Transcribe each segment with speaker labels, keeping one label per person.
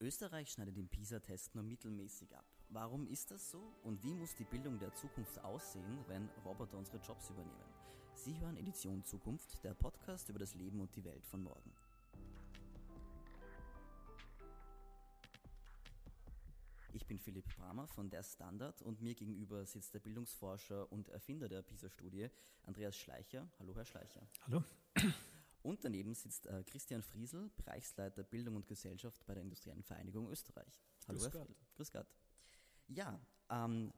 Speaker 1: Österreich schneidet im PISA-Test nur mittelmäßig ab. Warum ist das so und wie muss die Bildung der Zukunft aussehen, wenn Roboter unsere Jobs übernehmen? Sie hören Edition Zukunft, der Podcast über das Leben und die Welt von morgen. Ich bin Philipp Bramer von der Standard und mir gegenüber sitzt der Bildungsforscher und Erfinder der PISA-Studie, Andreas Schleicher. Hallo, Herr Schleicher.
Speaker 2: Hallo.
Speaker 1: Und daneben sitzt äh, Christian Friesel, Bereichsleiter Bildung und Gesellschaft bei der Industriellen Vereinigung Österreich.
Speaker 2: Hallo, Grüß Herr Friesel.
Speaker 1: Grüß Gott. Ja, ähm,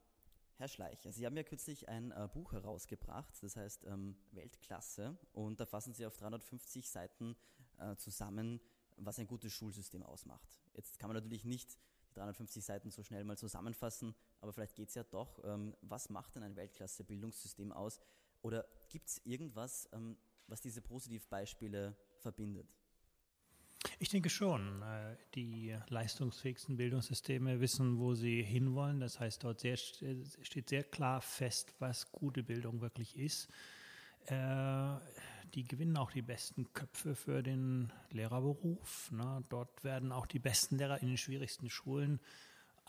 Speaker 1: Herr Schleicher, Sie haben ja kürzlich ein äh, Buch herausgebracht, das heißt ähm, Weltklasse, und da fassen Sie auf 350 Seiten äh, zusammen, was ein gutes Schulsystem ausmacht. Jetzt kann man natürlich nicht die 350 Seiten so schnell mal zusammenfassen, aber vielleicht geht es ja doch. Ähm, was macht denn ein Weltklasse-Bildungssystem aus? Oder gibt es irgendwas, ähm, was diese Positivbeispiele verbindet?
Speaker 2: Ich denke schon. Äh, die leistungsfähigsten Bildungssysteme wissen, wo sie hinwollen. Das heißt, dort sehr, steht sehr klar fest, was gute Bildung wirklich ist. Äh, die gewinnen auch die besten Köpfe für den Lehrerberuf. Ne? Dort werden auch die besten Lehrer in den schwierigsten Schulen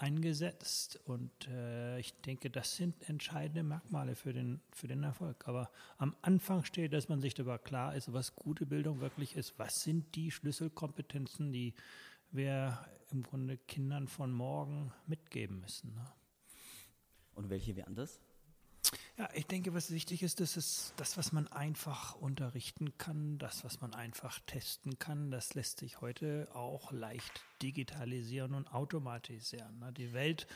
Speaker 2: eingesetzt und äh, ich denke, das sind entscheidende Merkmale für den, für den Erfolg. Aber am Anfang steht, dass man sich darüber klar ist, was gute Bildung wirklich ist. Was sind die Schlüsselkompetenzen, die wir im Grunde Kindern von morgen mitgeben müssen? Ne?
Speaker 1: Und welche wären das?
Speaker 2: Ja, ich denke, was wichtig ist, das ist das, was man einfach unterrichten kann, das, was man einfach testen kann, das lässt sich heute auch leicht digitalisieren und automatisieren. Ne? Die Welt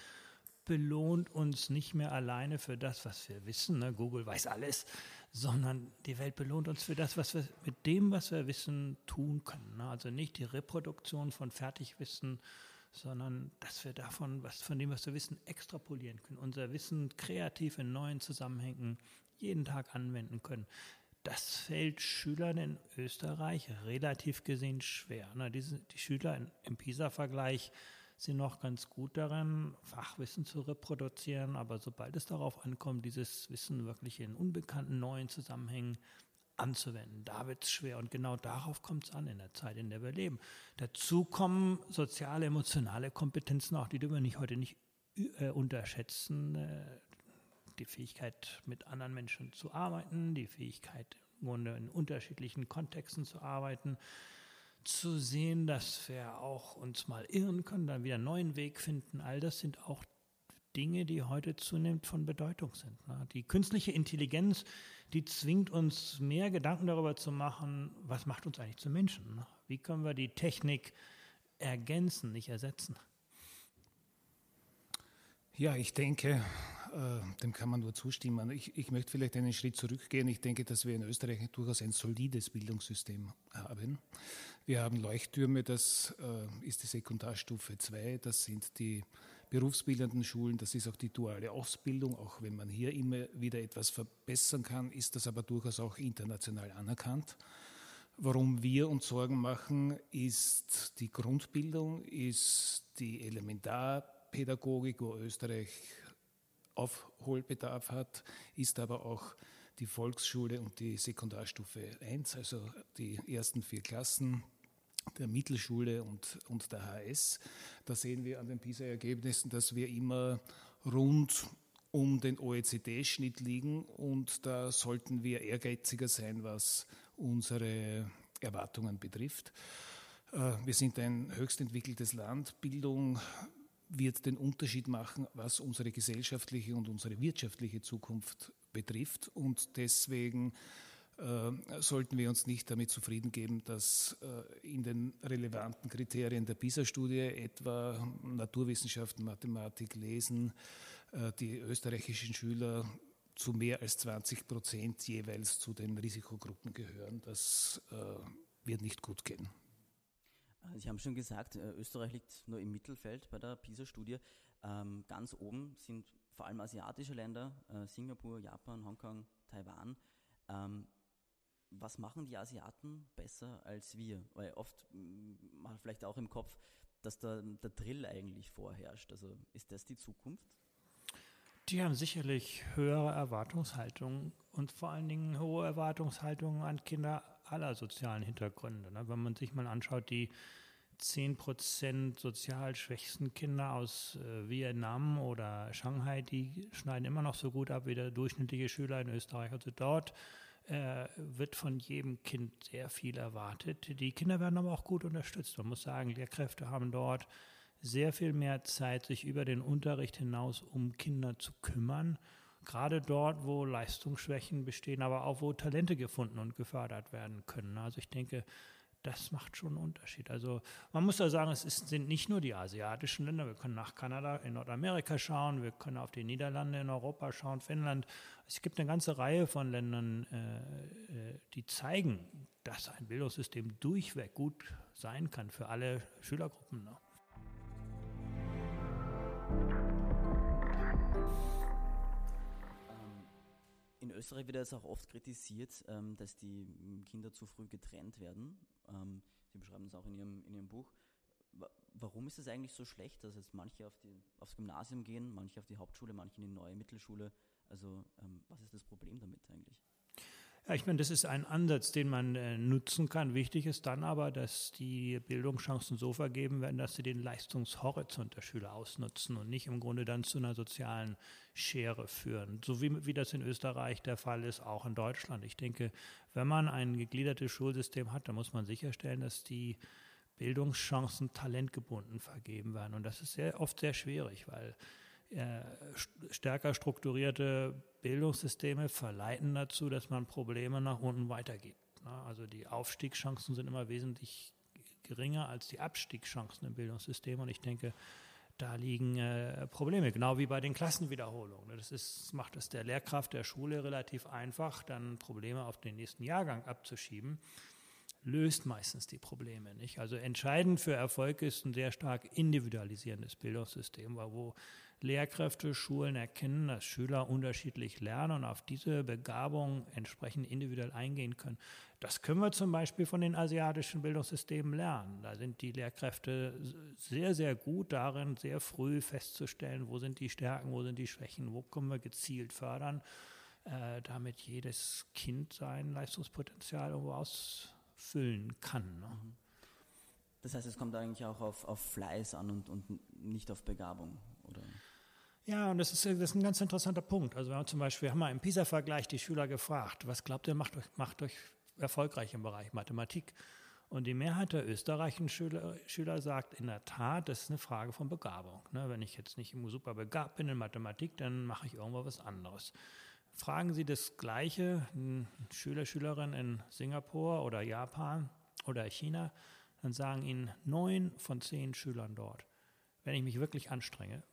Speaker 2: belohnt uns nicht mehr alleine für das, was wir wissen. Ne? Google weiß alles, sondern die Welt belohnt uns für das, was wir mit dem, was wir wissen, tun können. Ne? Also nicht die Reproduktion von Fertigwissen, sondern dass wir davon, was von dem, was wir wissen, extrapolieren können, unser Wissen kreativ in neuen Zusammenhängen jeden Tag anwenden können. Das fällt Schülern in Österreich relativ gesehen schwer. Diese, die Schüler im PISA-Vergleich sind noch ganz gut daran, Fachwissen zu reproduzieren, aber sobald es darauf ankommt, dieses Wissen wirklich in unbekannten neuen Zusammenhängen anzuwenden. Da wird es schwer und genau darauf kommt es an in der Zeit, in der wir leben. Dazu kommen soziale, emotionale Kompetenzen auch, die dürfen wir nicht heute nicht äh, unterschätzen. Äh, die Fähigkeit, mit anderen Menschen zu arbeiten, die Fähigkeit, in unterschiedlichen Kontexten zu arbeiten, zu sehen, dass wir auch uns mal irren können, dann wieder einen neuen Weg finden. All das sind auch Dinge, die heute zunehmend von Bedeutung sind. Ne? Die künstliche Intelligenz, die zwingt uns mehr Gedanken darüber zu machen, was macht uns eigentlich zu Menschen? Ne? Wie können wir die Technik ergänzen, nicht ersetzen?
Speaker 3: Ja, ich denke, äh, dem kann man nur zustimmen. Ich, ich, möchte vielleicht einen Schritt zurückgehen. Ich denke, dass wir in Österreich durchaus ein solides Bildungssystem haben. Wir haben Leuchttürme, das äh, ist die Sekundarstufe 2, das sind die berufsbildenden Schulen, das ist auch die duale Ausbildung. Auch wenn man hier immer wieder etwas verbessern kann, ist das aber durchaus auch international anerkannt. Warum wir uns Sorgen machen, ist die Grundbildung, ist die Elementar Pädagogik, wo Österreich Aufholbedarf hat, ist aber auch die Volksschule und die Sekundarstufe 1, also die ersten vier Klassen der Mittelschule und, und der HS. Da sehen wir an den PISA-Ergebnissen, dass wir immer rund um den OECD-Schnitt liegen und da sollten wir ehrgeiziger sein, was unsere Erwartungen betrifft. Äh, wir sind ein höchst entwickeltes Land. Bildung wird den Unterschied machen, was unsere gesellschaftliche und unsere wirtschaftliche Zukunft betrifft. Und deswegen sollten wir uns nicht damit zufrieden geben, dass äh, in den relevanten Kriterien der PISA-Studie etwa Naturwissenschaften, Mathematik, Lesen äh, die österreichischen Schüler zu mehr als 20 Prozent jeweils zu den Risikogruppen gehören. Das äh, wird nicht gut gehen.
Speaker 1: Sie haben schon gesagt, äh, Österreich liegt nur im Mittelfeld bei der PISA-Studie. Ähm, ganz oben sind vor allem asiatische Länder, äh, Singapur, Japan, Hongkong, Taiwan. Was machen die Asiaten besser als wir? Weil oft mal vielleicht auch im Kopf, dass da der Drill eigentlich vorherrscht. Also ist das die Zukunft?
Speaker 2: Die haben sicherlich höhere Erwartungshaltungen und vor allen Dingen hohe Erwartungshaltungen an Kinder aller sozialen Hintergründe. Ne? Wenn man sich mal anschaut, die 10 Prozent sozial schwächsten Kinder aus äh, Vietnam oder Shanghai, die schneiden immer noch so gut ab wie der durchschnittliche Schüler in Österreich. Also dort äh, wird von jedem Kind sehr viel erwartet. Die Kinder werden aber auch gut unterstützt. Man muss sagen, Lehrkräfte haben dort sehr viel mehr Zeit, sich über den Unterricht hinaus um Kinder zu kümmern. Gerade dort, wo Leistungsschwächen bestehen, aber auch wo Talente gefunden und gefördert werden können. Also ich denke, das macht schon einen Unterschied. Also man muss da sagen, es ist, sind nicht nur die asiatischen Länder. Wir können nach Kanada in Nordamerika schauen, wir können auf die Niederlande in Europa schauen, Finnland. Es gibt eine ganze Reihe von Ländern, äh, äh, die zeigen, dass ein Bildungssystem durchweg gut sein kann für alle Schülergruppen. Ne?
Speaker 1: In Österreich wird es auch oft kritisiert, ähm, dass die Kinder zu früh getrennt werden. Ähm, Sie beschreiben das auch in Ihrem, in Ihrem Buch. Warum ist es eigentlich so schlecht, dass jetzt manche auf die, aufs Gymnasium gehen, manche auf die Hauptschule, manche in die neue Mittelschule? Also ähm, was ist das Problem damit eigentlich?
Speaker 2: Ja, ich meine, das ist ein Ansatz, den man äh, nutzen kann. Wichtig ist dann aber, dass die Bildungschancen so vergeben werden, dass sie den Leistungshorizont der Schüler ausnutzen und nicht im Grunde dann zu einer sozialen Schere führen. So wie, wie das in Österreich der Fall ist, auch in Deutschland. Ich denke, wenn man ein gegliedertes Schulsystem hat, dann muss man sicherstellen, dass die Bildungschancen talentgebunden vergeben werden. Und das ist sehr oft sehr schwierig, weil stärker strukturierte Bildungssysteme verleiten dazu, dass man Probleme nach unten weitergibt. Ne? Also die Aufstiegschancen sind immer wesentlich geringer als die Abstiegschancen im Bildungssystem. Und ich denke, da liegen äh, Probleme, genau wie bei den Klassenwiederholungen. Das ist, macht es der Lehrkraft der Schule relativ einfach, dann Probleme auf den nächsten Jahrgang abzuschieben löst meistens die Probleme nicht. Also entscheidend für Erfolg ist ein sehr stark individualisierendes Bildungssystem, wo Lehrkräfte, Schulen erkennen, dass Schüler unterschiedlich lernen und auf diese Begabung entsprechend individuell eingehen können. Das können wir zum Beispiel von den asiatischen Bildungssystemen lernen. Da sind die Lehrkräfte sehr, sehr gut darin, sehr früh festzustellen, wo sind die Stärken, wo sind die Schwächen, wo können wir gezielt fördern, äh, damit jedes Kind sein Leistungspotenzial irgendwo ausfüllen kann. Ne? Mhm.
Speaker 1: Das heißt, es kommt eigentlich auch auf, auf Fleiß an und, und nicht auf Begabung, oder?
Speaker 2: Ja, und das ist, das ist ein ganz interessanter Punkt. Also wir haben zum Beispiel, haben mal im PISA-Vergleich die Schüler gefragt, was glaubt ihr, macht euch, macht euch erfolgreich im Bereich Mathematik? Und die Mehrheit der österreichischen Schüler, Schüler sagt in der Tat, das ist eine Frage von Begabung. Ne? Wenn ich jetzt nicht super begabt bin in Mathematik, dann mache ich irgendwo was anderes. Fragen Sie das Gleiche, Schüler, Schülerin in Singapur oder Japan oder China, dann sagen Ihnen neun von zehn Schülern dort, wenn ich mich wirklich anstrenge,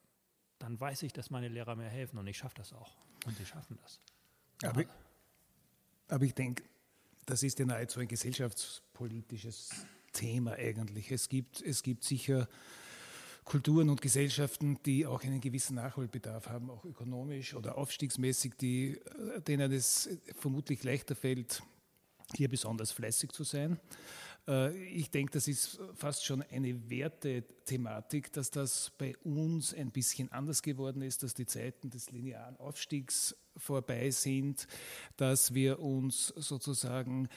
Speaker 2: dann weiß ich, dass meine Lehrer mir helfen und ich schaffe das auch. Und sie schaffen das.
Speaker 3: Aber, aber ich denke, das ist ja nahezu ein gesellschaftspolitisches Thema eigentlich. Es gibt, es gibt sicher Kulturen und Gesellschaften, die auch einen gewissen Nachholbedarf haben, auch ökonomisch oder aufstiegsmäßig, die, äh, denen es vermutlich leichter fällt, hier besonders fleißig zu sein. Äh, ich denke, das ist fast schon eine Wertethematik, dass das bei uns ein bisschen anders geworden ist, dass die Zeiten des linearen Aufstiegs vorbei sind, dass wir uns sozusagen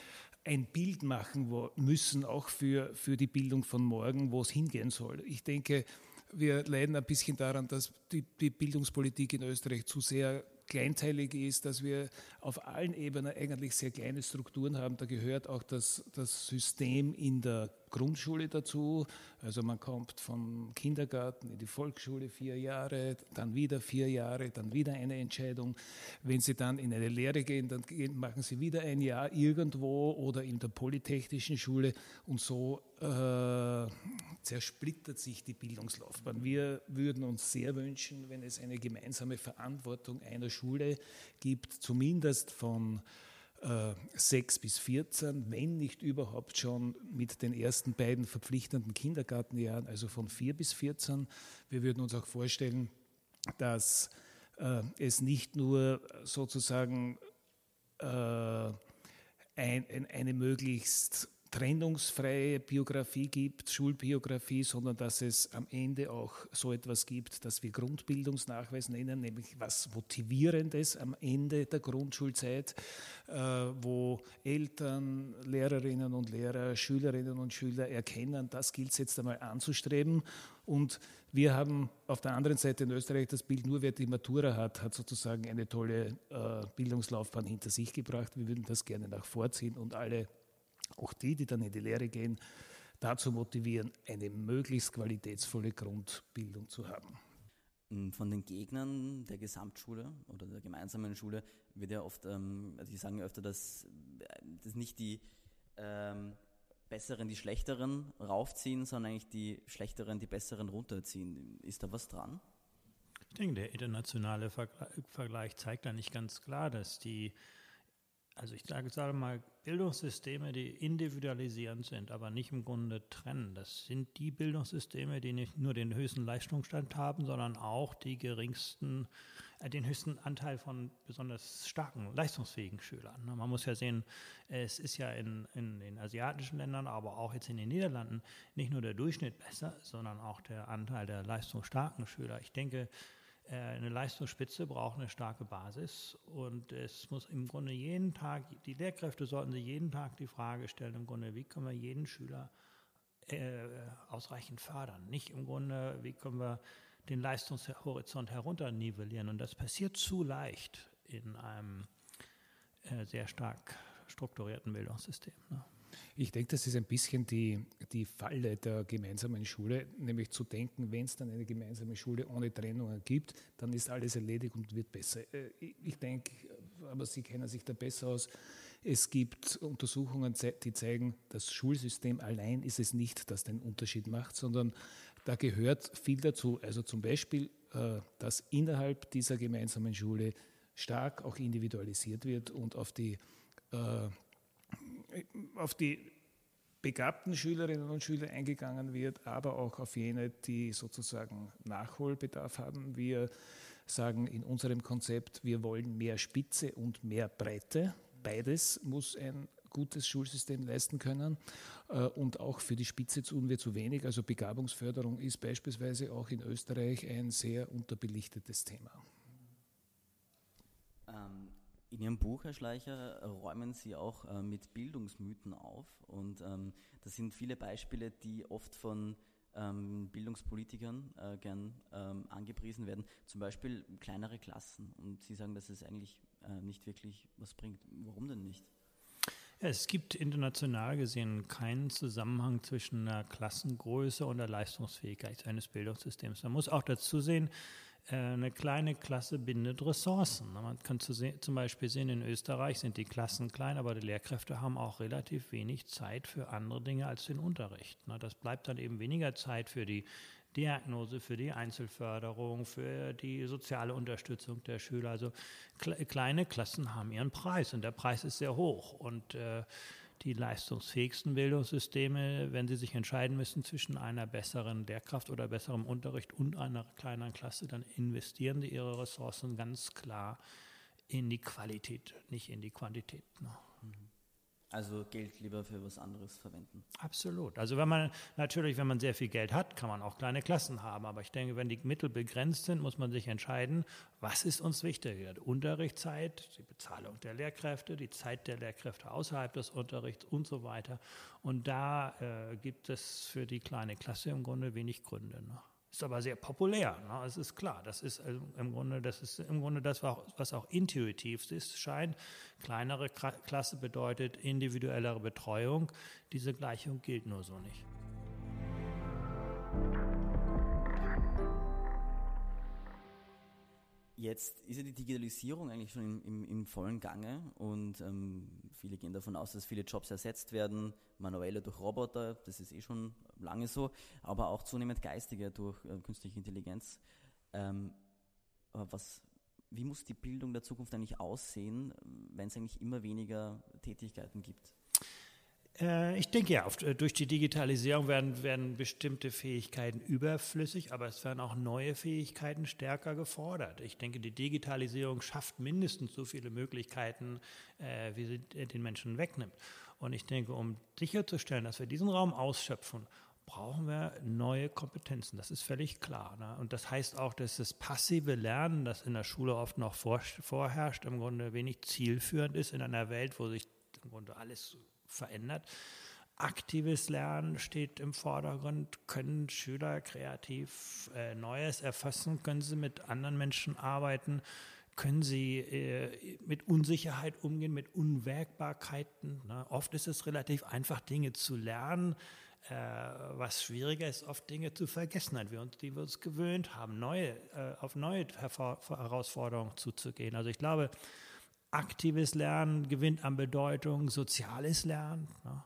Speaker 3: ein Bild machen müssen, auch für, für die Bildung von morgen, wo es hingehen soll. Ich denke, wir leiden ein bisschen daran, dass die, die Bildungspolitik in Österreich zu sehr kleinteilig ist, dass wir auf allen Ebenen eigentlich sehr kleine Strukturen haben. Da gehört auch das, das System in der Grundschule dazu. Also man kommt vom Kindergarten in die Volksschule vier Jahre, dann wieder vier Jahre, dann wieder eine Entscheidung. Wenn Sie dann in eine Lehre gehen, dann machen Sie wieder ein Jahr irgendwo oder in der Polytechnischen Schule und so äh, zersplittert sich die Bildungslaufbahn. Wir würden uns sehr wünschen, wenn es eine gemeinsame Verantwortung einer Schule gibt, zumindest von äh, 6 bis 14, wenn nicht überhaupt schon mit den ersten beiden verpflichtenden Kindergartenjahren, also von 4 bis 14. Wir würden uns auch vorstellen, dass äh, es nicht nur sozusagen äh, ein, ein, eine möglichst trennungsfreie Biografie gibt, Schulbiografie, sondern dass es am Ende auch so etwas gibt, das wir Grundbildungsnachweis nennen, nämlich was Motivierendes am Ende der Grundschulzeit, äh, wo Eltern, Lehrerinnen und Lehrer, Schülerinnen und Schüler erkennen, das gilt es jetzt einmal anzustreben. Und wir haben auf der anderen Seite in Österreich das Bild, nur wer die Matura hat, hat sozusagen eine tolle äh, Bildungslaufbahn hinter sich gebracht. Wir würden das gerne nach vorziehen und alle auch die, die dann in die Lehre gehen, dazu motivieren, eine möglichst qualitätsvolle Grundbildung zu haben.
Speaker 1: Mm, von den Gegnern der Gesamtschule oder der gemeinsamen Schule wird ja oft, ähm, also die sagen ja öfter, dass, äh, dass nicht die ähm, Besseren die Schlechteren raufziehen, sondern eigentlich die Schlechteren die Besseren runterziehen. Ist da was dran?
Speaker 2: Ich denke, der internationale Vergleich zeigt da nicht ganz klar, dass die also ich sage, sage mal, Bildungssysteme, die individualisierend sind, aber nicht im Grunde trennen. Das sind die Bildungssysteme, die nicht nur den höchsten Leistungsstand haben, sondern auch die geringsten, äh, den höchsten Anteil von besonders starken, leistungsfähigen Schülern. Man muss ja sehen, es ist ja in, in den asiatischen Ländern, aber auch jetzt in den Niederlanden nicht nur der Durchschnitt besser, sondern auch der Anteil der leistungsstarken Schüler. Ich denke, eine Leistungsspitze braucht eine starke Basis und es muss im Grunde jeden Tag, die Lehrkräfte sollten sich jeden Tag die Frage stellen, im Grunde, wie können wir jeden Schüler äh, ausreichend fördern? Nicht im Grunde, wie können wir den Leistungshorizont herunternivellieren? Und das passiert zu leicht in einem äh, sehr stark strukturierten Bildungssystem. Ne?
Speaker 3: Ich denke, das ist ein bisschen die, die Falle der gemeinsamen Schule, nämlich zu denken, wenn es dann eine gemeinsame Schule ohne Trennungen gibt, dann ist alles erledigt und wird besser. Äh, ich denke, aber Sie kennen sich da besser aus, es gibt Untersuchungen, die zeigen, das Schulsystem allein ist es nicht, das den Unterschied macht, sondern da gehört viel dazu. Also zum Beispiel, äh, dass innerhalb dieser gemeinsamen Schule stark auch individualisiert wird und auf die äh, auf die begabten Schülerinnen und Schüler eingegangen wird, aber auch auf jene, die sozusagen Nachholbedarf haben. Wir sagen in unserem Konzept, wir wollen mehr Spitze und mehr Breite. Beides muss ein gutes Schulsystem leisten können. Äh, und auch für die Spitze tun wir zu wenig. Also Begabungsförderung ist beispielsweise auch in Österreich ein sehr unterbelichtetes Thema.
Speaker 1: In Ihrem Buch, Herr Schleicher, räumen Sie auch äh, mit Bildungsmythen auf. Und ähm, das sind viele Beispiele, die oft von ähm, Bildungspolitikern äh, gern ähm, angepriesen werden. Zum Beispiel kleinere Klassen. Und Sie sagen, dass es eigentlich äh, nicht wirklich was bringt. Warum denn nicht?
Speaker 2: Es gibt international gesehen keinen Zusammenhang zwischen der Klassengröße und der Leistungsfähigkeit eines Bildungssystems. Man muss auch dazu sehen, eine kleine Klasse bindet Ressourcen. Man kann zum Beispiel sehen, in Österreich sind die Klassen klein, aber die Lehrkräfte haben auch relativ wenig Zeit für andere Dinge als den Unterricht. Das bleibt dann eben weniger Zeit für die Diagnose, für die Einzelförderung, für die soziale Unterstützung der Schüler. Also kleine Klassen haben ihren Preis und der Preis ist sehr hoch. Und äh, die leistungsfähigsten Bildungssysteme, wenn sie sich entscheiden müssen zwischen einer besseren Lehrkraft oder besserem Unterricht und einer kleineren Klasse, dann investieren sie ihre Ressourcen ganz klar in die Qualität, nicht in die Quantität. Ne?
Speaker 1: Also Geld lieber für was anderes verwenden.
Speaker 2: Absolut. Also wenn man natürlich, wenn man sehr viel Geld hat, kann man auch kleine Klassen haben. Aber ich denke, wenn die Mittel begrenzt sind, muss man sich entscheiden, was ist uns wichtiger? Die Unterrichtszeit, die Bezahlung der Lehrkräfte, die Zeit der Lehrkräfte außerhalb des Unterrichts und so weiter. Und da äh, gibt es für die kleine Klasse im Grunde wenig Gründe. Ne? Ist aber sehr populär, ne? es ist klar. Das ist äh, im Grunde das, ist im Grunde das was auch intuitiv ist, scheint. Kleinere Klasse bedeutet individuellere Betreuung. Diese Gleichung gilt nur so nicht.
Speaker 1: Jetzt ist ja die Digitalisierung eigentlich schon im, im, im vollen Gange und ähm, viele gehen davon aus, dass viele Jobs ersetzt werden, manuelle durch Roboter, das ist eh schon lange so, aber auch zunehmend geistige durch äh, künstliche Intelligenz. Ähm, aber was, wie muss die Bildung der Zukunft eigentlich aussehen, wenn es eigentlich immer weniger Tätigkeiten gibt?
Speaker 2: Äh, ich denke ja, äh, durch die Digitalisierung werden, werden bestimmte Fähigkeiten überflüssig, aber es werden auch neue Fähigkeiten stärker gefordert. Ich denke, die Digitalisierung schafft mindestens so viele Möglichkeiten, äh, wie sie den Menschen wegnimmt. Und ich denke, um sicherzustellen, dass wir diesen Raum ausschöpfen, brauchen wir neue Kompetenzen. Das ist völlig klar. Ne? Und das heißt auch, dass das passive Lernen, das in der Schule oft noch vor, vorherrscht, im Grunde wenig zielführend ist in einer Welt, wo sich im Grunde alles verändert. Aktives Lernen steht im Vordergrund. Können Schüler kreativ äh, Neues erfassen? Können sie mit anderen Menschen arbeiten? Können sie äh, mit Unsicherheit umgehen, mit Unwägbarkeiten? Ne? Oft ist es relativ einfach, Dinge zu lernen äh, was schwieriger ist, oft Dinge zu vergessen, an wir uns, die wir uns gewöhnt haben, neue, äh, auf neue Herausforderungen zuzugehen. Also ich glaube, aktives Lernen gewinnt an Bedeutung, soziales Lernen. Ne?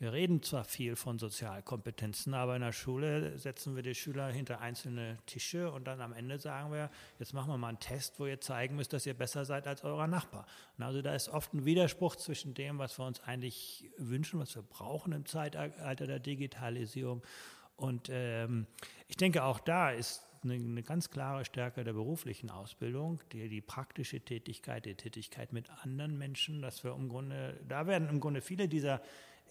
Speaker 2: Wir reden zwar viel von Sozialkompetenzen, aber in der Schule setzen wir die Schüler hinter einzelne Tische und dann am Ende sagen wir, jetzt machen wir mal einen Test, wo ihr zeigen müsst, dass ihr besser seid als euer Nachbar. Und also da ist oft ein Widerspruch zwischen dem, was wir uns eigentlich wünschen, was wir brauchen im Zeitalter der Digitalisierung. Und ähm, ich denke, auch da ist eine, eine, ganz klare Stärke der beruflichen Ausbildung, die, die praktische Tätigkeit, die Tätigkeit mit anderen Menschen, dass wir im Grunde, da werden im Grunde viele dieser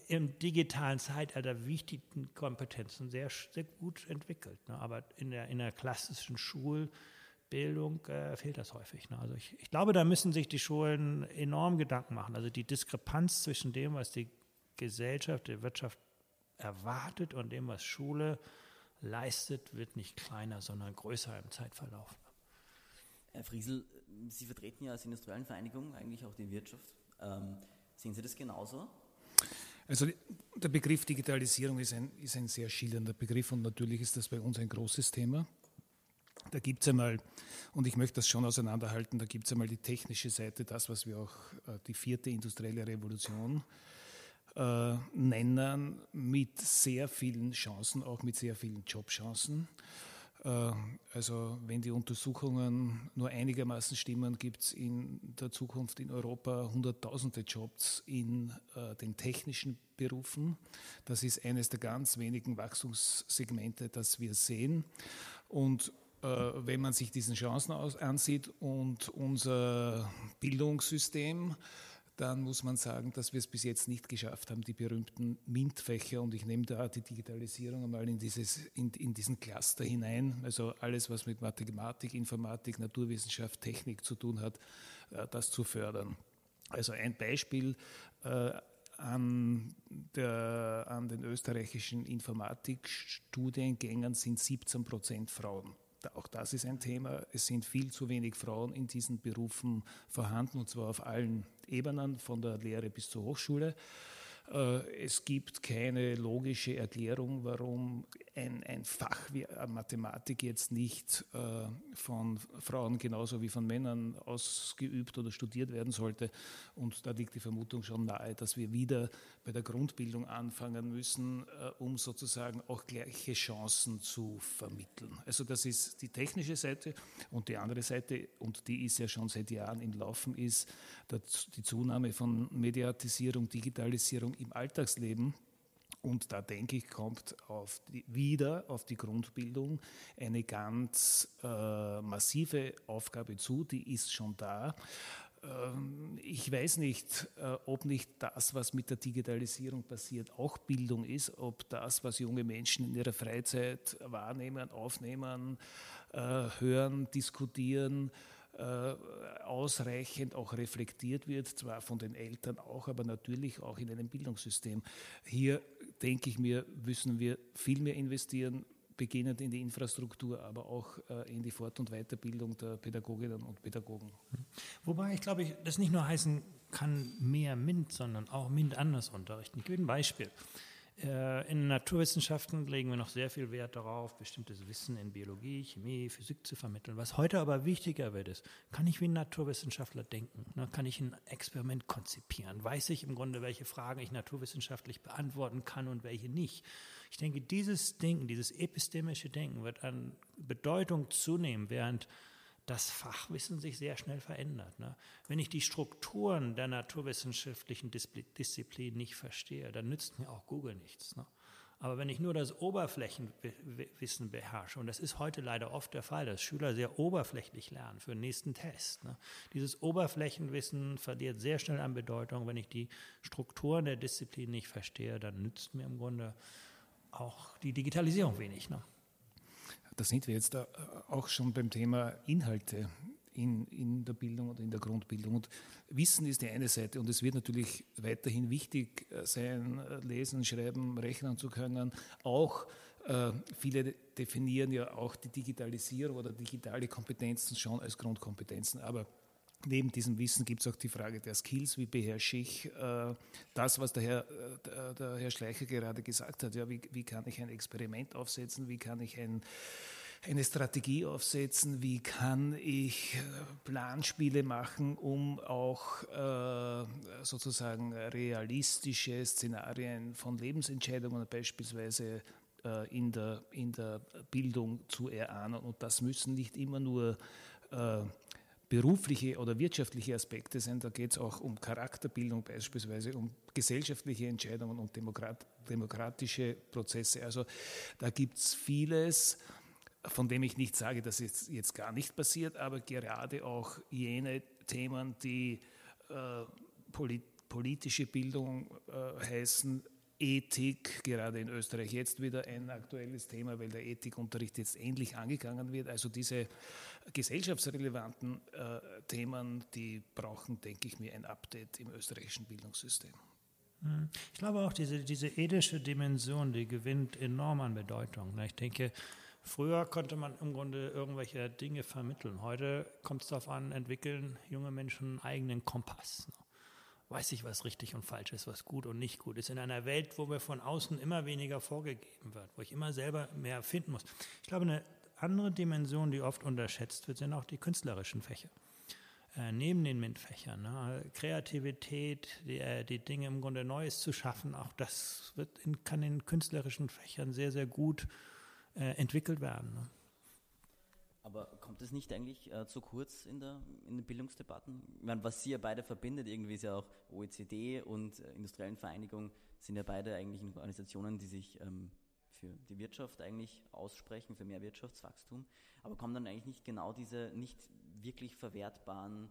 Speaker 2: im digitalen Zeitalter wichtigen Kompetenzen sehr, sehr gut entwickelt. Ne? Aber in der, in der klassischen Schulbildung äh, fehlt das häufig. Ne? Also ich, ich glaube, da müssen sich die Schulen enorm Gedanken machen. Also die Diskrepanz zwischen dem, was die Gesellschaft, die Wirtschaft erwartet und dem, was Schule leistet, wird nicht kleiner, sondern größer im Zeitverlauf.
Speaker 1: Herr Friesel, Sie vertreten ja als industriellen Vereinigung eigentlich auch die Wirtschaft. Ähm, sehen Sie das genauso?
Speaker 3: Also der Begriff Digitalisierung ist ein, ist ein sehr schillernder Begriff und natürlich ist das bei uns ein großes Thema. Da gibt es einmal, und ich möchte das schon auseinanderhalten, da gibt es einmal die technische Seite, das, was wir auch äh, die vierte industrielle Revolution äh, nennen, mit sehr vielen Chancen, auch mit sehr vielen Jobchancen. Äh, also wenn die Untersuchungen nur einigermaßen stimmen, gibt es in der Zukunft in Europa hunderttausende Jobs in äh, den technischen Berufen. Das ist eines der ganz wenigen Wachstumssegmente, das wir sehen. Und äh, wenn man sich diesen Chancen ansieht und unser Bildungssystem, dann muss man sagen, dass wir es bis jetzt nicht geschafft haben, die berühmten MINT-Fächer, und ich nehme da die Digitalisierung einmal in, dieses, in, in diesen Cluster hinein, also alles, was mit Mathematik, Informatik, Naturwissenschaft, Technik zu tun hat, äh, das zu fördern. Also ein Beispiel äh, an, der, an den österreichischen Informatikstudiengängen sind 17 Prozent Frauen auch das ist ein Thema. Es sind viel zu wenig Frauen in diesen Berufen vorhanden, und zwar auf allen Ebenen, von der Lehre bis zur Hochschule. Äh, es gibt keine logische Erklärung, warum ein, ein Fach wie Mathematik jetzt nicht äh, von Frauen genauso wie von Männern ausgeübt oder studiert werden sollte. Und da liegt die Vermutung schon nahe, dass wir wieder bei der Grundbildung anfangen müssen, äh, um sozusagen auch gleiche Chancen zu vermitteln. Also das ist die technische Seite und die andere Seite, und die ist ja schon seit Jahren im Laufen, ist die Zunahme von Mediatisierung, Digitalisierung im Alltagsleben. Und da denke ich, kommt auf die, wieder auf die Grundbildung eine ganz äh, massive Aufgabe zu, die ist schon da. Ähm, ich weiß nicht, äh, ob nicht das, was mit der Digitalisierung passiert, auch Bildung ist, ob das, was junge Menschen in ihrer Freizeit wahrnehmen, aufnehmen, äh, hören, diskutieren, ausreichend auch reflektiert wird, zwar von den Eltern auch, aber natürlich auch in einem Bildungssystem. Hier denke ich mir, müssen wir viel mehr investieren, beginnend in die Infrastruktur, aber auch äh, in die Fort- und Weiterbildung der Pädagoginnen und Pädagogen.
Speaker 2: Wobei ich glaube, das nicht nur heißen kann mehr MINT, sondern auch MINT anders unterrichten. Ich gebe ein Beispiel. Äh, in Naturwissenschaften legen wir noch sehr viel Wert darauf, bestimmtes Wissen in Biologie, Chemie, Physik zu vermitteln. Was heute aber wichtiger wird, ist, kann ich wie ein Naturwissenschaftler denken? Ne? Kann ich ein Experiment konzipieren? Weiß ich im Grunde, welche Fragen ich naturwissenschaftlich beantworten kann und welche nicht? Ich denke, dieses Denken, dieses epistemische Denken wird an Bedeutung zunehmen, während das Fachwissen sich sehr schnell verändert. Ne? Wenn ich die Strukturen der naturwissenschaftlichen Disziplin nicht verstehe, dann nützt mir auch Google nichts. Ne? Aber wenn ich nur das Oberflächenwissen beherrsche, und das ist heute leider oft der Fall, dass Schüler sehr oberflächlich lernen für den nächsten Test. Ne? Dieses Oberflächenwissen verliert sehr schnell an Bedeutung. Wenn ich die Strukturen der Disziplin nicht verstehe, dann nützt mir im Grunde auch die Digitalisierung wenig. Ne?
Speaker 3: Da sind wir jetzt auch schon beim Thema Inhalte in, in der Bildung und in der Grundbildung. Und Wissen ist die eine Seite und es wird natürlich weiterhin wichtig äh, sein, äh, lesen, schreiben, rechnen zu können. Auch äh, viele definieren ja auch die Digitalisierung oder digitale Kompetenzen schon als Grundkompetenzen. Aber Neben diesem Wissen gibt es auch die Frage der Skills, wie beherrsche ich äh, das, was der Herr, äh, der Herr Schleicher gerade gesagt hat. Ja, wie, wie, kann ich ein Experiment aufsetzen, wie kann ich ein eine Strategie aufsetzen, wie kann ich äh, Planspiele machen, um auch äh, sozusagen realistische Szenarien von Lebensentscheidungen beispielsweise äh, in, der, in der Bildung zu erahnen. Und das müssen nicht immer nur äh, berufliche oder wirtschaftliche Aspekte sein. Da geht es auch um Charakterbildung beispielsweise, um gesellschaftliche Entscheidungen und demokrat, demokratische Prozesse. Also da gibt es vieles von dem ich nicht sage, dass es jetzt gar nicht passiert, aber gerade auch jene Themen, die äh, polit politische Bildung äh, heißen, Ethik, gerade in Österreich jetzt wieder ein aktuelles Thema, weil der Ethikunterricht jetzt endlich angegangen wird. Also diese gesellschaftsrelevanten äh, Themen, die brauchen, denke ich mir, ein Update im österreichischen Bildungssystem.
Speaker 2: Hm. Ich glaube auch, diese, diese ethische Dimension, die gewinnt enorm an Bedeutung. Ich denke, Früher konnte man im Grunde irgendwelche Dinge vermitteln. Heute kommt es darauf an, entwickeln junge Menschen einen eigenen Kompass. Weiß ich, was richtig und falsch ist, was gut und nicht gut ist. In einer Welt, wo mir von außen immer weniger vorgegeben wird, wo ich immer selber mehr finden muss. Ich glaube, eine andere Dimension, die oft unterschätzt wird, sind auch die künstlerischen Fächer. Äh, neben den MINT-Fächern. Ne? Kreativität, die, äh, die, Dinge im Grunde Neues zu schaffen, auch das wird in, kann in künstlerischen Fächern sehr, sehr gut äh, entwickelt werden. Ne?
Speaker 1: Aber kommt es nicht eigentlich äh, zu kurz in, der, in den Bildungsdebatten? Ich meine, was Sie ja beide verbindet, irgendwie ist ja auch OECD und äh, Industriellen Vereinigung sind ja beide eigentlich Organisationen, die sich ähm, für die Wirtschaft eigentlich aussprechen, für mehr Wirtschaftswachstum. Aber kommen dann eigentlich nicht genau diese nicht wirklich verwertbaren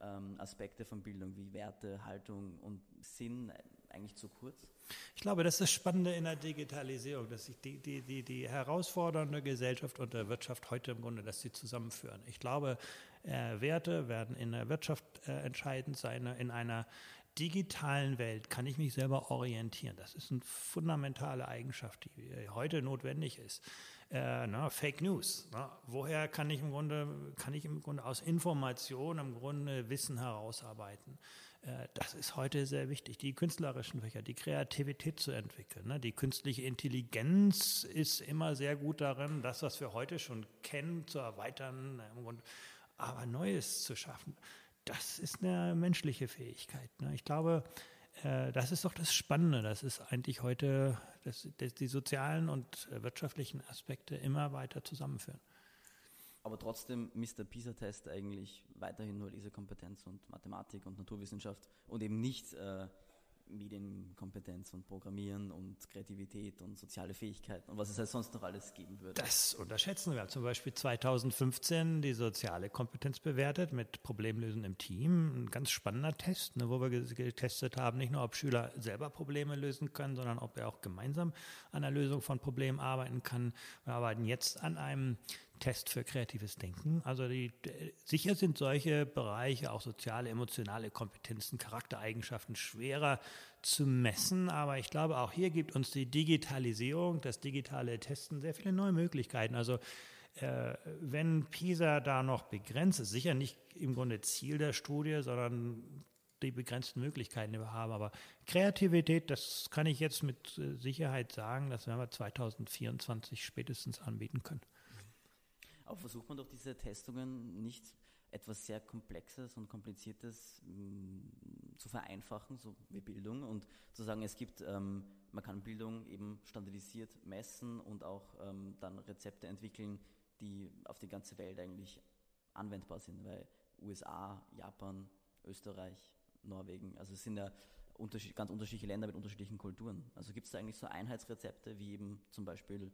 Speaker 1: ähm, Aspekte von Bildung wie Werte, Haltung und Sinn eigentlich zu kurz?
Speaker 2: Ich glaube, das ist das Spannende in der Digitalisierung, dass sich die, die, die, die herausfordernde Gesellschaft und der Wirtschaft heute im Grunde, dass sie zusammenführen. Ich glaube, äh, Werte werden in der Wirtschaft äh, entscheidend sein. In einer digitalen Welt kann ich mich selber orientieren. Das ist eine fundamentale Eigenschaft, die heute notwendig ist. Äh, na, Fake News. Na, woher kann ich im Grunde, kann ich im Grunde aus Informationen im Grunde Wissen herausarbeiten? Äh, das ist heute sehr wichtig, die künstlerischen Fächer, die Kreativität zu entwickeln. Ne? Die künstliche Intelligenz ist immer sehr gut darin, das, was wir heute schon kennen, zu erweitern, aber Neues zu schaffen. Das ist eine menschliche Fähigkeit. Ne? Ich glaube, äh, das ist doch das Spannende. Das ist eigentlich heute, dass, die sozialen und wirtschaftlichen Aspekte immer weiter zusammenführen
Speaker 1: aber trotzdem misst der PISA-Test eigentlich weiterhin nur Lesekompetenz und Mathematik und Naturwissenschaft und eben nicht äh, Medienkompetenz und Programmieren und Kreativität und soziale Fähigkeiten und was es halt sonst noch alles geben würde.
Speaker 2: Das unterschätzen wir. Zum Beispiel 2015 die soziale Kompetenz bewertet mit Problemlösen im Team. Ein ganz spannender Test, ne, wo wir getestet haben, nicht nur, ob Schüler selber Probleme lösen können, sondern ob er auch gemeinsam an der Lösung von Problemen arbeiten kann. Wir arbeiten jetzt an einem Test für kreatives Denken. Also die, sicher sind solche Bereiche, auch soziale, emotionale Kompetenzen, Charaktereigenschaften schwerer zu messen, aber ich glaube, auch hier gibt uns die Digitalisierung, das digitale Testen sehr viele neue Möglichkeiten. Also äh, wenn PISA da noch begrenzt ist, sicher nicht im Grunde Ziel der Studie, sondern die begrenzten Möglichkeiten, die wir haben. Aber Kreativität, das kann ich jetzt mit äh, Sicherheit sagen, das werden wir 2024 spätestens anbieten können.
Speaker 1: Aber versucht man doch diese Testungen nicht etwas sehr Komplexes und Kompliziertes mh, mm, zu vereinfachen, so wie Bildung, und zu sagen, es gibt, ähm, man kann Bildung eben standardisiert messen und auch ähm, dann Rezepte entwickeln, die auf die ganze Welt eigentlich anwendbar sind, weil USA, Japan, Österreich, Norwegen, also es sind ja unterschied ganz unterschiedliche Länder mit unterschiedlichen Kulturen. Also gibt es da eigentlich so Einheitsrezepte wie eben zum Beispiel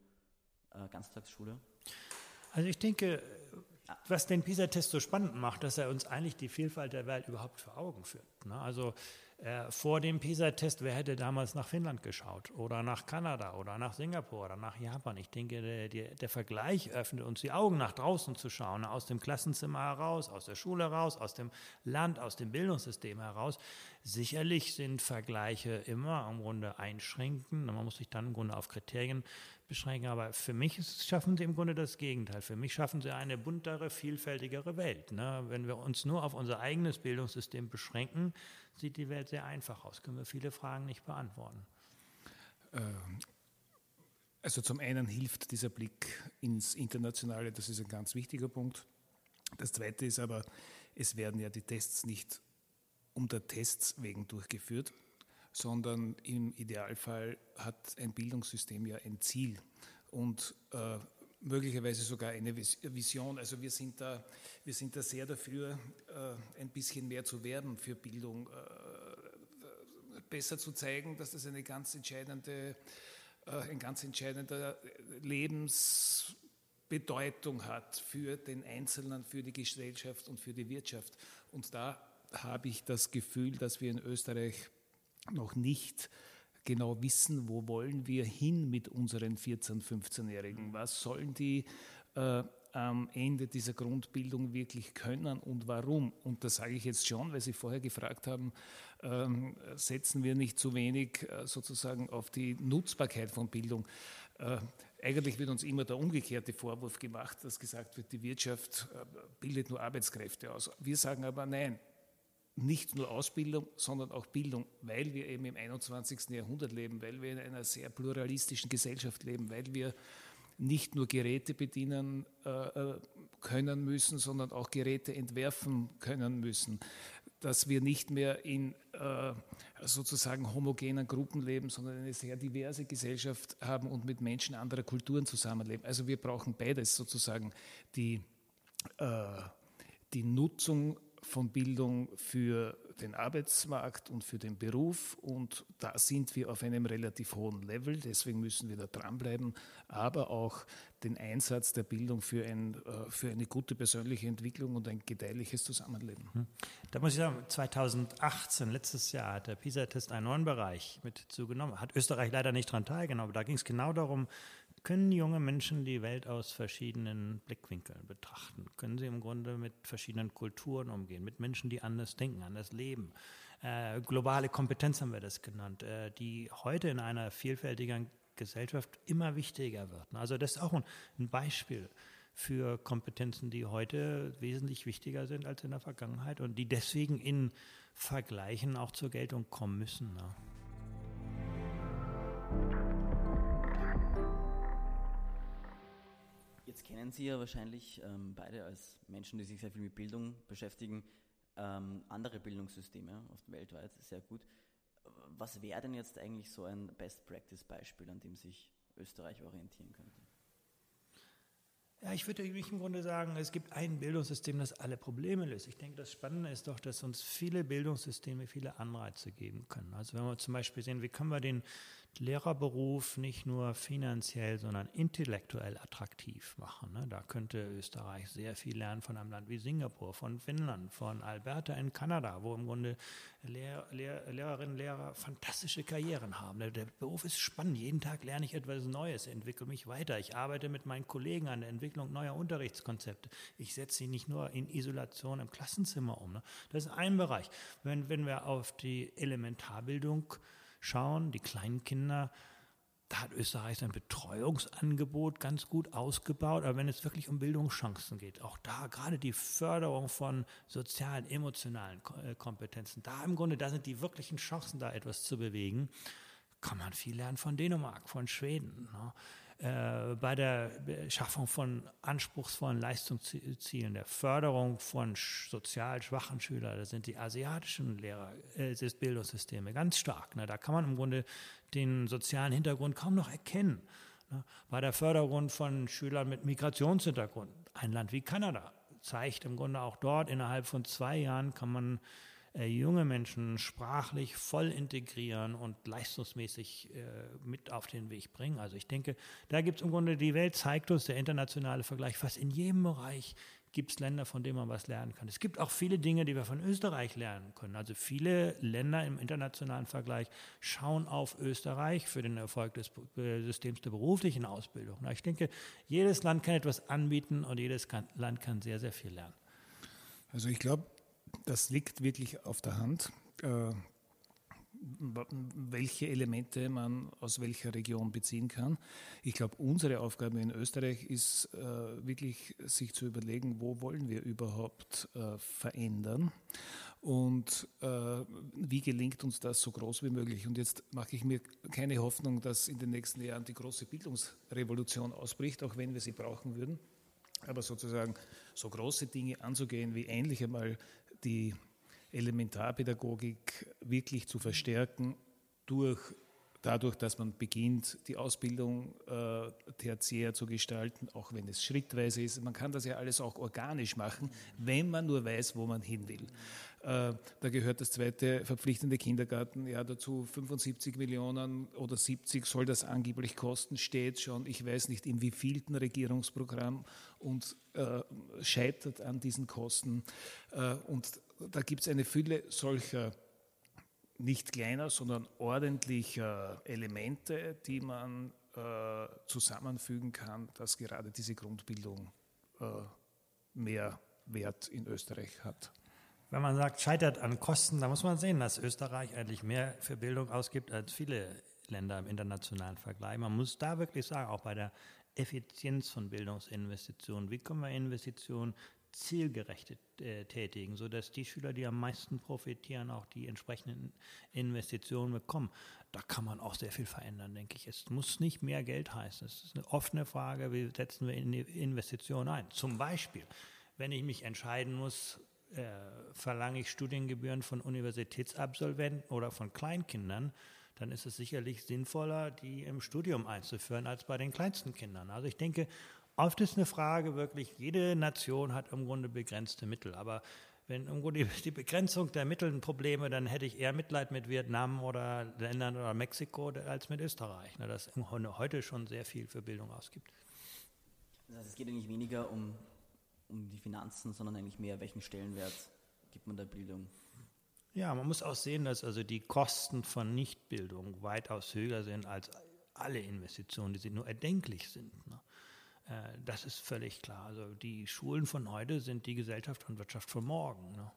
Speaker 1: äh, Ganztagsschule?
Speaker 2: Also ich denke, was den PISA-Test so spannend macht, dass er uns eigentlich die Vielfalt der Welt überhaupt vor Augen führt. Ne? Also äh, vor dem PISA-Test, wer hätte damals nach Finnland geschaut oder nach Kanada oder nach Singapur oder nach Japan? Ich denke, der, der, der, Vergleich öffnet uns die Augen, nach draußen zu schauen, aus dem Klassenzimmer heraus, aus der Schule heraus, aus dem Land, aus dem Bildungssystem heraus. Sicherlich sind Vergleiche immer im Grunde einschränkend. Man muss sich dann im Grunde auf Kriterien beschränken. Aber für mich schaffen sie im Grunde das Gegenteil. Für mich schaffen sie eine buntere, vielfältigere Welt. Ne? Wenn wir uns nur auf unser eigenes Bildungssystem beschränken, sieht die Welt sehr einfach aus. Können wir viele Fragen nicht beantworten.
Speaker 3: Ähm, also zum einen hilft dieser Blick ins Internationale, das ist ein ganz wichtiger Punkt. Das Zweite ist aber, es werden ja die Tests nicht um der Tests wegen durchgeführt, sondern im Idealfall hat ein Bildungssystem ja ein Ziel und äh, möglicherweise sogar eine Vision. Also wir sind da, wir sind da sehr dafür, äh, ein bisschen mehr zu werben für Bildung, äh, besser zu zeigen, dass das eine ganz entscheidende, äh, ein ganz entscheidender Lebensbedeutung hat für den Einzelnen, für die Gesellschaft und für die Wirtschaft. Und da habe ich das Gefühl, dass wir in Österreich noch nicht genau wissen, wo wollen wir hin mit unseren 14-, 15-Jährigen. Was sollen die äh, am Ende dieser Grundbildung wirklich können und warum? Und das sage ich jetzt schon, weil Sie vorher gefragt haben, ähm, setzen wir nicht zu wenig äh, sozusagen auf die Nutzbarkeit von Bildung. Äh, eigentlich wird uns immer der umgekehrte Vorwurf gemacht, dass gesagt wird, die Wirtschaft äh, bildet nur Arbeitskräfte aus. Wir sagen aber nein, nicht nur Ausbildung, sondern auch Bildung, weil wir eben im 21. Jahrhundert leben, weil wir in einer sehr pluralistischen Gesellschaft leben, weil wir nicht nur Geräte bedienen äh, äh können müssen, sondern auch Geräte entwerfen können müssen, dass wir nicht mehr in äh, sozusagen homogenen Gruppen leben, sondern eine sehr diverse Gesellschaft haben und mit Menschen anderer Kulturen zusammenleben. Also wir brauchen beides sozusagen, die, äh, die Nutzung von Bildung für den Arbeitsmarkt und für den Beruf. Und da sind wir auf einem relativ hohen Level, deswegen müssen wir da dranbleiben, aber auch den Einsatz der Bildung für, ein, äh, für eine gute persönliche Entwicklung und ein gedeihliches Zusammenleben. Hm.
Speaker 2: Da muss ich sagen, 2018, letztes Jahr, hat der PISA-Test einen neuen Bereich mit zugenommen. Hat Österreich leider nicht daran teilgenommen, da ging es genau darum, können junge Menschen die Welt aus verschiedenen Blickwinkeln betrachten? Können sie im Grunde mit verschiedenen Kulturen umgehen, mit Menschen, die anders denken, anders leben? Äh, globale Kompetenz haben wir das genannt, äh, die heute in einer vielfältigen Gesellschaft immer wichtiger wird. Also das ist auch ein, ein Beispiel für Kompetenzen, die heute wesentlich wichtiger sind als in der Vergangenheit und die deswegen in Vergleichen auch zur Geltung kommen müssen. Ne?
Speaker 1: Jetzt kennen Sie ja wahrscheinlich ähm, beide als Menschen, die sich sehr viel mit Bildung beschäftigen, ähm, andere Bildungssysteme weltweit sehr gut. Was wäre denn jetzt eigentlich so ein Best-Practice-Beispiel, an dem sich Österreich orientieren könnte?
Speaker 2: Ja, ich würde mich im Grunde sagen, es gibt ein Bildungssystem, das alle Probleme löst. Ich denke, das Spannende ist doch, dass uns viele Bildungssysteme viele Anreize geben können. Also wenn wir zum Beispiel sehen, wie können wir den Lehrerberuf nicht nur finanziell, sondern intellektuell attraktiv machen. Ne? Da könnte Österreich sehr viel lernen von einem Land wie Singapur, von Finnland, von Alberta in Kanada, wo im Grunde Lehr Lehr Lehrerinnen und Lehrer fantastische Karrieren haben. Der, Beruf ist spannend. Jeden Tag lerne ich etwas Neues, entwickle mich weiter. Ich arbeite mit meinen Kollegen an der Entwicklung neuer Unterrichtskonzepte. Ich setze sie nicht nur in Isolation im Klassenzimmer um. Ne? Das ist ein Bereich. Wenn, wenn wir auf die Elementarbildung schauen, die kleinen Kinder, da hat Österreich sein Betreuungsangebot ganz gut ausgebaut. Aber wenn es wirklich um Bildungschancen geht, auch da gerade die Förderung von sozialen, emotionalen äh, Kompetenzen, da im Grunde, da sind die wirklichen Chancen, da etwas zu bewegen, kann man viel lernen von Dänemark, von Schweden. Ne? Äh, bei der Schaffung von anspruchsvollen Leistungszielen, der Förderung von sozial schwachen Schülern, da sind die asiatischen Lehrer, äh, Bildungssysteme ganz stark. Ne? Da kann man im Grunde den sozialen Hintergrund kaum noch erkennen. Ne? Bei der Förderung von Schülern mit Migrationshintergrund, ein Land wie Kanada zeigt im Grunde auch dort, innerhalb von zwei Jahren kann man äh, junge Menschen sprachlich voll integrieren und leistungsmäßig äh, mit auf den Weg bringen. Also ich denke, da gibt es im Grunde, die Welt zeigt uns, der internationale Vergleich, fast in jedem Bereich gibt es Länder, von denen man was lernen kann. Es gibt auch viele Dinge, die wir von Österreich lernen können. Also viele Länder im internationalen Vergleich schauen auf Österreich für den Erfolg des Systems der beruflichen Ausbildung. Ich denke, jedes Land kann etwas anbieten und jedes Land kann sehr, sehr viel lernen.
Speaker 3: Also ich glaube, das liegt wirklich auf der Hand. Äh, welche Elemente man aus welcher Region beziehen kann. Ich glaube, unsere Aufgabe in Österreich ist äh, wirklich, sich zu überlegen, wo wollen wir überhaupt äh, verändern und wie gelingt uns das so groß wie möglich. Und jetzt mache ich mir keine Hoffnung, dass in den nächsten Jahren die große Bildungsrevolution ausbricht, auch wenn wir sie brauchen würden. Aber sozusagen so große Dinge anzugehen, wie ähnlich einmal die Elementarpädagogik wirklich zu verstärken durch dadurch, dass man beginnt, die Ausbildung äh, tertiär zu gestalten, auch wenn es schrittweise ist. Man kann das ja alles auch organisch machen, wenn man nur weiß, wo man hin will. Äh, da gehört das zweite verpflichtende Kindergarten ja dazu. 75 Millionen oder 70 soll das angeblich kosten, steht schon. Ich weiß nicht, in wievielten Regierungsprogramm und äh, scheitert an diesen Kosten. Äh, und da gibt es eine Fülle solcher nicht kleiner, sondern ordentlicher Elemente, die man äh, zusammenfügen kann, dass gerade diese Grundbildung äh, mehr Wert in Österreich hat.
Speaker 2: Wenn man sagt, scheitert an Kosten, da muss man sehen, dass Österreich eigentlich mehr für Bildung ausgibt als viele Länder im internationalen Vergleich. Man muss da wirklich sagen, auch bei der Effizienz von Bildungsinvestitionen, wie können wir Investitionen zielgerecht äh, tätigen, sodass die Schüler, die am meisten profitieren, auch die entsprechenden Investitionen bekommen. Da kann man auch sehr viel verändern, denke ich. Es muss nicht mehr Geld heißen. Es ist eine offene Frage, wie setzen wir Investitionen ein. Zum Beispiel, wenn ich mich entscheiden muss, äh, verlange ich Studiengebühren von Universitätsabsolventen oder von Kleinkindern, dann ist es sicherlich sinnvoller, die im Studium einzuführen als bei den kleinsten Kindern. Also ich denke, Oft ist eine Frage wirklich, jede Nation hat im Grunde begrenzte Mittel, aber wenn irgendwo die, die Begrenzung der Mittel ein Problem dann hätte ich eher Mitleid mit Vietnam oder Ländern oder Mexiko als mit Österreich, ne, das heute schon sehr viel für Bildung ausgibt.
Speaker 1: Das heißt, es geht eigentlich weniger um, um die Finanzen, sondern eigentlich mehr, welchen Stellenwert gibt man der Bildung?
Speaker 2: Ja, man muss auch sehen, dass also die Kosten von Nichtbildung weitaus höher sind als alle Investitionen, die sie nur erdenklich sind. Ne? Äh, das ist völlig klar. Also die Schulen von heute sind die Gesellschaft und Wirtschaft von morgen. Ne?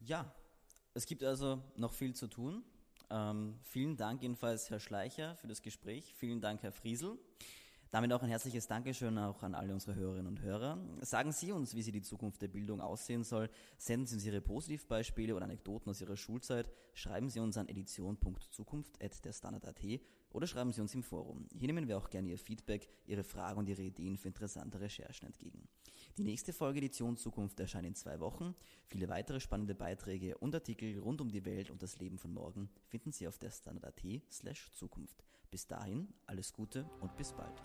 Speaker 1: Ja, es gibt also noch viel zu tun. Ähm, vielen Dank jedenfalls, Herr Schleicher, für das Gespräch. Vielen Dank, Herr Friesel. Damit auch ein herzliches Dankeschön auch an alle unsere Hörerinnen und Hörer. Sagen Sie uns, wie Sie die Zukunft der Bildung aussehen soll. Senden Sie uns Ihre Positivbeispiele oder Anekdoten aus Ihrer Schulzeit. Schreiben Sie uns an edition.zukunft.derstandard.at oder schreiben Sie uns im Forum. Hier nehmen wir auch gerne Ihr Feedback, Ihre Fragen und Ihre Ideen für interessante Recherchen entgegen. Die nächste Folge Edition Zukunft erscheint in zwei Wochen. Viele weitere spannende Beiträge und Artikel rund um die Welt und das Leben von morgen finden Sie auf der standard.at slash Zukunft. Bis dahin, alles Gute und bis bald.